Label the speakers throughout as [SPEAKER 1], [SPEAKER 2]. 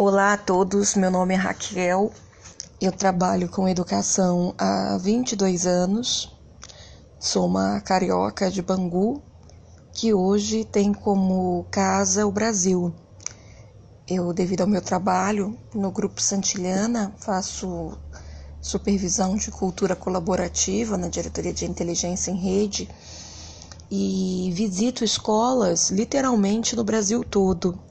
[SPEAKER 1] Olá a todos, meu nome é Raquel, eu trabalho com educação há 22 anos, sou uma carioca de Bangu que hoje tem como casa o Brasil. Eu, devido ao meu trabalho no Grupo Santilhana, faço supervisão de cultura colaborativa na diretoria de inteligência em rede e visito escolas literalmente no Brasil todo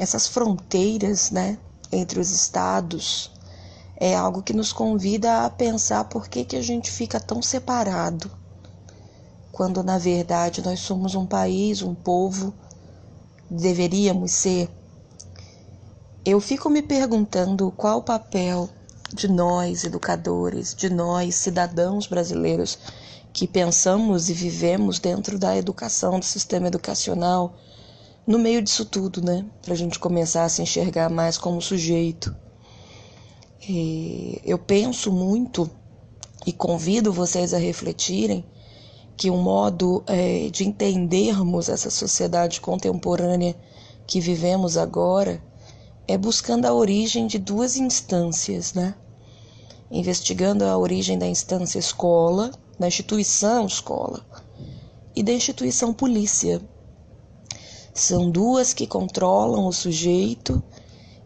[SPEAKER 1] essas fronteiras né, entre os estados é algo que nos convida a pensar por que, que a gente fica tão separado, quando na verdade nós somos um país, um povo, deveríamos ser. Eu fico me perguntando qual o papel de nós, educadores, de nós, cidadãos brasileiros, que pensamos e vivemos dentro da educação, do sistema educacional, no meio disso tudo, né? Para a gente começar a se enxergar mais como sujeito. E eu penso muito e convido vocês a refletirem que um modo é, de entendermos essa sociedade contemporânea que vivemos agora é buscando a origem de duas instâncias, né? Investigando a origem da instância escola, da instituição escola e da instituição polícia, são duas que controlam o sujeito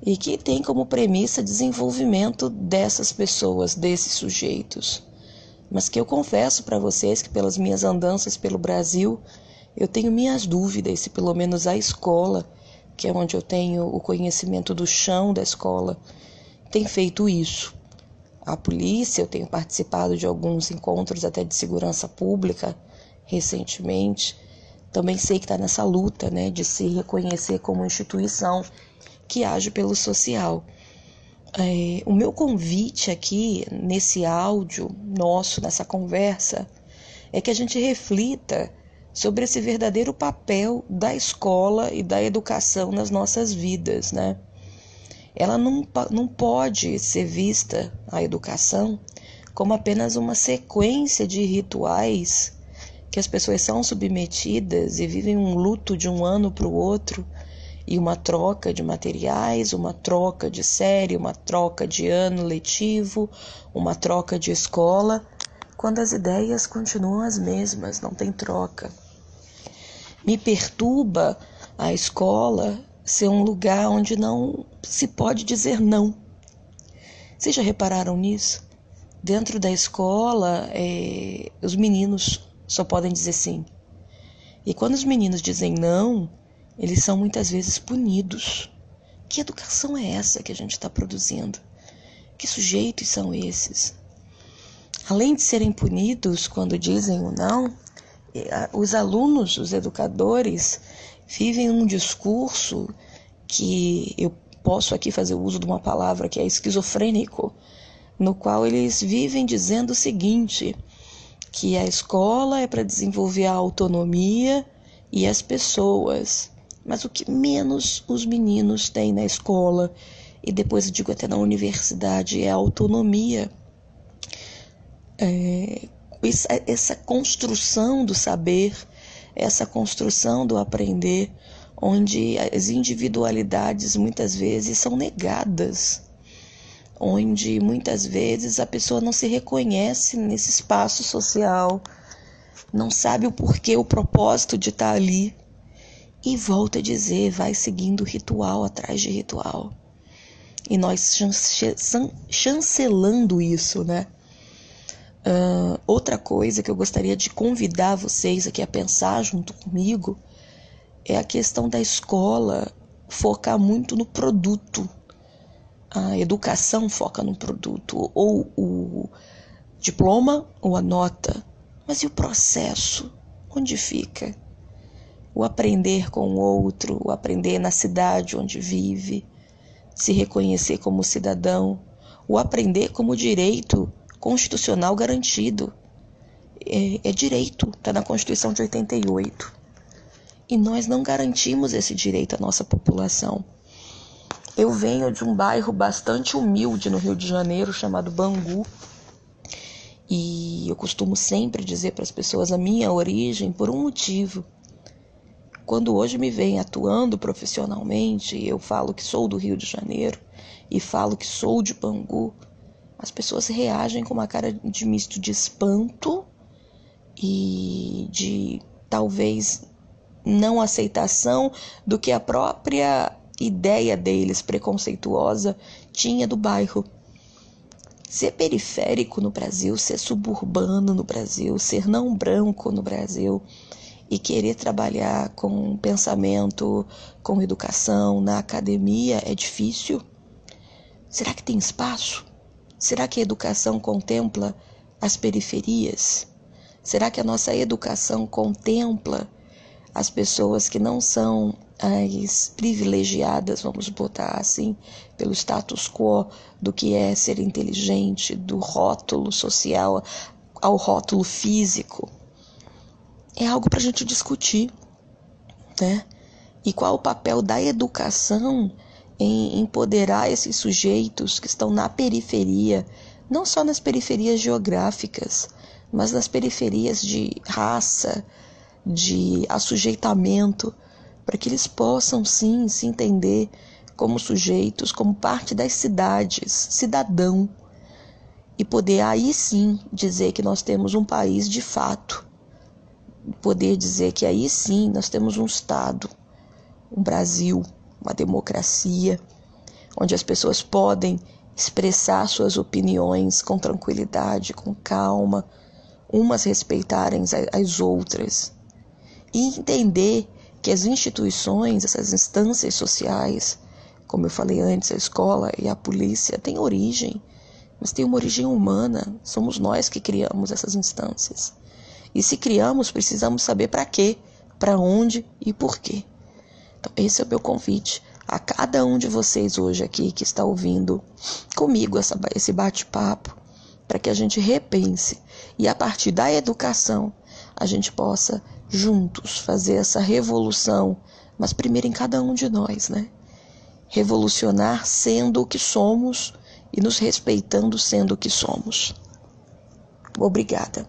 [SPEAKER 1] e que têm como premissa desenvolvimento dessas pessoas, desses sujeitos. Mas que eu confesso para vocês que pelas minhas andanças pelo Brasil, eu tenho minhas dúvidas se pelo menos a escola, que é onde eu tenho o conhecimento do chão da escola, tem feito isso. A polícia, eu tenho participado de alguns encontros até de segurança pública recentemente, também sei que está nessa luta né, de se reconhecer como instituição que age pelo social. É, o meu convite aqui, nesse áudio nosso, nessa conversa, é que a gente reflita sobre esse verdadeiro papel da escola e da educação nas nossas vidas, né? Ela não, não pode ser vista, a educação, como apenas uma sequência de rituais que as pessoas são submetidas e vivem um luto de um ano para o outro e uma troca de materiais, uma troca de série, uma troca de ano letivo, uma troca de escola, quando as ideias continuam as mesmas, não tem troca. Me perturba a escola ser um lugar onde não se pode dizer não. Vocês já repararam nisso? Dentro da escola, é, os meninos só podem dizer sim. E quando os meninos dizem não, eles são muitas vezes punidos. Que educação é essa que a gente está produzindo? Que sujeitos são esses? Além de serem punidos quando dizem o não, os alunos, os educadores, vivem um discurso que eu posso aqui fazer uso de uma palavra que é esquizofrênico, no qual eles vivem dizendo o seguinte: que a escola é para desenvolver a autonomia e as pessoas. Mas o que menos os meninos têm na escola, e depois eu digo até na universidade, é a autonomia. É, essa construção do saber, essa construção do aprender, onde as individualidades muitas vezes são negadas onde muitas vezes a pessoa não se reconhece nesse espaço social, não sabe o porquê, o propósito de estar ali. E volta a dizer, vai seguindo ritual atrás de ritual. E nós chancelando isso, né? Uh, outra coisa que eu gostaria de convidar vocês aqui a pensar junto comigo é a questão da escola focar muito no produto, a educação foca no produto, ou o diploma ou a nota, mas e o processo? Onde fica? O aprender com o outro, o aprender na cidade onde vive, se reconhecer como cidadão, o aprender como direito constitucional garantido. É, é direito, está na Constituição de 88. E nós não garantimos esse direito à nossa população. Eu venho de um bairro bastante humilde no Rio de Janeiro, chamado Bangu. E eu costumo sempre dizer para as pessoas a minha origem por um motivo. quando hoje me vem atuando profissionalmente, eu falo que sou do Rio de Janeiro e falo que sou de Bangu, as pessoas reagem com uma cara de misto de espanto e de talvez não aceitação do que a própria ideia deles preconceituosa tinha do bairro. Ser periférico no Brasil, ser suburbano no Brasil, ser não branco no Brasil e querer trabalhar com pensamento, com educação na academia é difícil? Será que tem espaço? Será que a educação contempla as periferias? Será que a nossa educação contempla as pessoas que não são as privilegiadas, vamos botar assim, pelo status quo do que é ser inteligente, do rótulo social ao rótulo físico? É algo para a gente discutir, né? E qual o papel da educação em empoderar esses sujeitos que estão na periferia, não só nas periferias geográficas, mas nas periferias de raça, de assujeitamento, para que eles possam sim se entender como sujeitos, como parte das cidades, cidadão, e poder aí sim dizer que nós temos um país de fato, poder dizer que aí sim nós temos um Estado, um Brasil, uma democracia, onde as pessoas podem expressar suas opiniões com tranquilidade, com calma, umas respeitarem as outras e entender que as instituições, essas instâncias sociais, como eu falei antes, a escola e a polícia, têm origem, mas tem uma origem humana. Somos nós que criamos essas instâncias. E se criamos, precisamos saber para quê, para onde e por quê. Então, esse é o meu convite a cada um de vocês hoje aqui que está ouvindo comigo essa, esse bate-papo, para que a gente repense e a partir da educação a gente possa juntos fazer essa revolução, mas primeiro em cada um de nós, né? Revolucionar sendo o que somos e nos respeitando sendo o que somos. Obrigada.